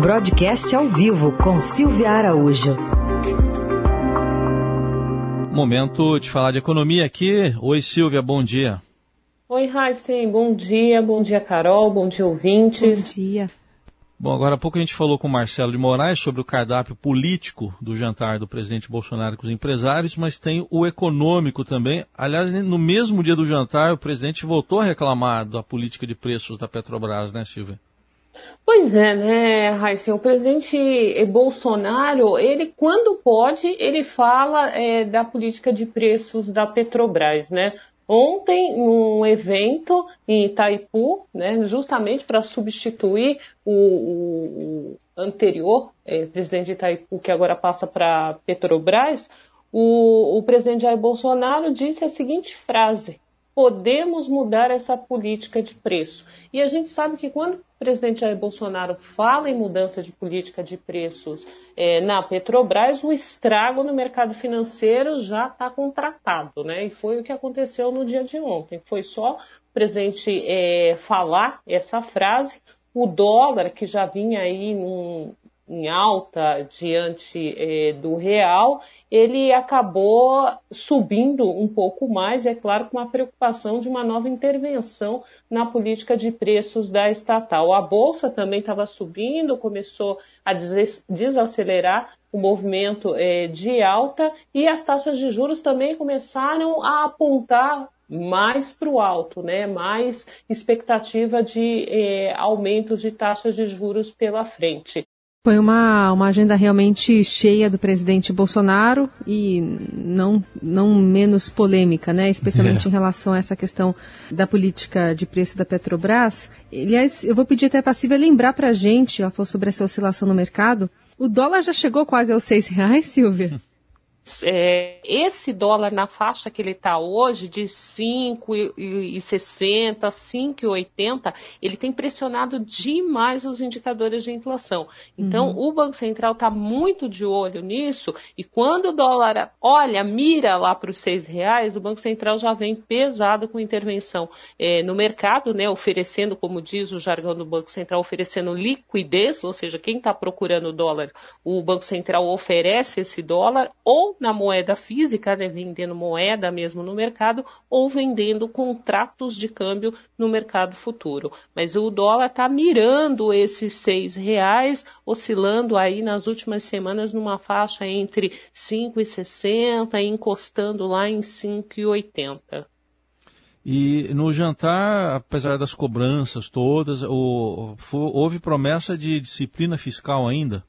Broadcast ao vivo com Silvia Araújo. Momento de falar de economia aqui. Oi, Silvia, bom dia. Oi, Heisen, bom dia. Bom dia, Carol. Bom dia, ouvintes. Bom dia. Bom, agora há pouco a gente falou com o Marcelo de Moraes sobre o cardápio político do jantar do presidente Bolsonaro com os empresários, mas tem o econômico também. Aliás, no mesmo dia do jantar, o presidente voltou a reclamar da política de preços da Petrobras, né, Silvia? Pois é, né, Raíssa? O presidente Bolsonaro, ele, quando pode, ele fala é, da política de preços da Petrobras, né? Ontem, num evento em Itaipu, né, justamente para substituir o, o, o anterior é, presidente de Itaipu, que agora passa para Petrobras, o, o presidente Jair Bolsonaro disse a seguinte frase: podemos mudar essa política de preço. E a gente sabe que quando o presidente Jair Bolsonaro fala em mudança de política de preços é, na Petrobras, o estrago no mercado financeiro já está contratado, né? E foi o que aconteceu no dia de ontem. Foi só o presidente é, falar essa frase, o dólar, que já vinha aí num, em alta diante eh, do real, ele acabou subindo um pouco mais, é claro, com a preocupação de uma nova intervenção na política de preços da estatal. A bolsa também estava subindo, começou a desacelerar o movimento eh, de alta e as taxas de juros também começaram a apontar mais para o alto, né? mais expectativa de eh, aumento de taxas de juros pela frente. Foi uma, uma agenda realmente cheia do presidente Bolsonaro e não, não menos polêmica, né? especialmente é. em relação a essa questão da política de preço da Petrobras. Aliás, eu vou pedir até a Silvia lembrar para a gente, ela falou sobre essa oscilação no mercado, o dólar já chegou quase aos seis reais, Silvia? É, esse dólar na faixa que ele está hoje, de 5,60, 5,80, ele tem pressionado demais os indicadores de inflação. Então, uhum. o Banco Central está muito de olho nisso, e quando o dólar, olha, mira lá para os seis reais, o Banco Central já vem pesado com intervenção é, no mercado, né, oferecendo, como diz o jargão do Banco Central, oferecendo liquidez, ou seja, quem está procurando dólar, o Banco Central oferece esse dólar, ou na moeda física, né, vendendo moeda mesmo no mercado, ou vendendo contratos de câmbio no mercado futuro. Mas o dólar está mirando esses seis reais, oscilando aí nas últimas semanas numa faixa entre 5,60 e encostando lá em 5,80. E no jantar, apesar das cobranças todas, o, houve promessa de disciplina fiscal ainda?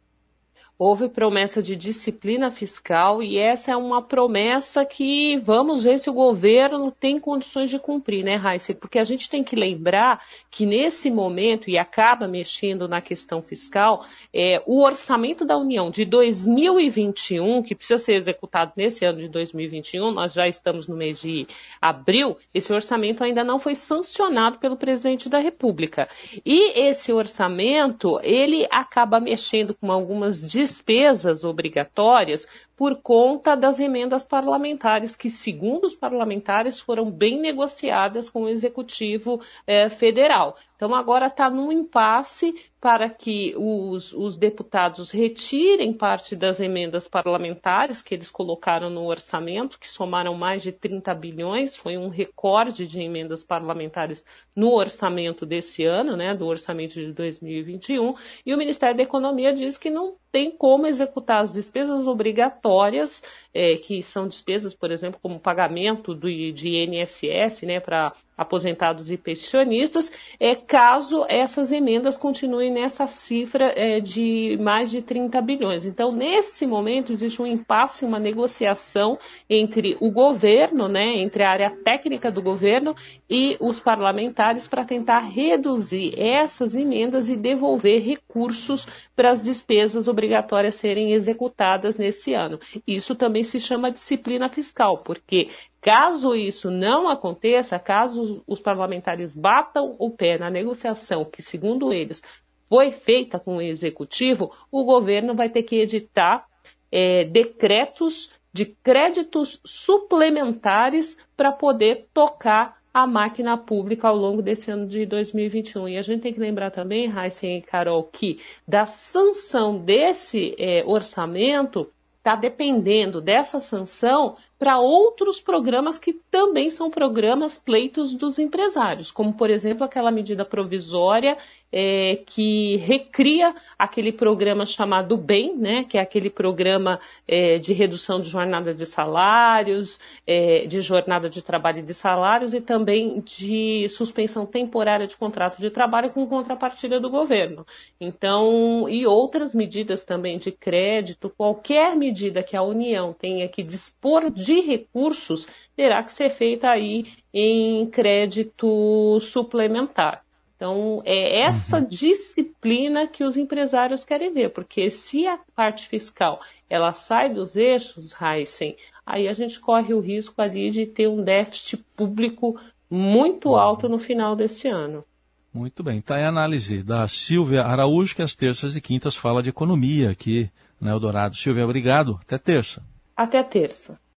Houve promessa de disciplina fiscal e essa é uma promessa que vamos ver se o governo tem condições de cumprir, né, Raíssa? Porque a gente tem que lembrar que nesse momento, e acaba mexendo na questão fiscal, é, o orçamento da União de 2021, que precisa ser executado nesse ano de 2021, nós já estamos no mês de abril, esse orçamento ainda não foi sancionado pelo presidente da República. E esse orçamento, ele acaba mexendo com algumas despesas obrigatórias por conta das emendas parlamentares, que, segundo os parlamentares, foram bem negociadas com o Executivo eh, Federal. Então, agora está num impasse para que os, os, deputados retirem parte das emendas parlamentares que eles colocaram no orçamento, que somaram mais de 30 bilhões, foi um recorde de emendas parlamentares no orçamento desse ano, né, do orçamento de 2021, e o Ministério da Economia diz que não tem como executar as despesas obrigatórias, é, que são despesas, por exemplo, como pagamento do, de INSS né, para aposentados e pensionistas, é, caso essas emendas continuem nessa cifra é, de mais de 30 bilhões. Então, nesse momento, existe um impasse, uma negociação entre o governo, né, entre a área técnica do governo e os parlamentares para tentar reduzir essas emendas e devolver recursos para as despesas obrigatórias serem executadas nesse ano. Isso também se chama disciplina fiscal, porque Caso isso não aconteça, caso os parlamentares batam o pé na negociação, que segundo eles foi feita com o executivo, o governo vai ter que editar é, decretos de créditos suplementares para poder tocar a máquina pública ao longo desse ano de 2021. E a gente tem que lembrar também, Raíssen e Carol, que da sanção desse é, orçamento está dependendo dessa sanção para outros programas que também são programas pleitos dos empresários, como por exemplo aquela medida provisória é, que recria aquele programa chamado BEM, né, que é aquele programa é, de redução de jornada de salários, é, de jornada de trabalho e de salários e também de suspensão temporária de contrato de trabalho com contrapartida do governo. Então, e outras medidas também de crédito, qualquer medida que a União tenha que dispor de de recursos terá que ser feita aí em crédito suplementar. Então, é essa uhum. disciplina que os empresários querem ver, porque se a parte fiscal ela sai dos eixos, Heisen, aí a gente corre o risco ali de ter um déficit público muito alto no final desse ano. Muito bem. Está aí a análise da Silvia Araújo, que às terças e quintas fala de economia aqui na Eldorado. Silvia, obrigado. Até terça. Até terça.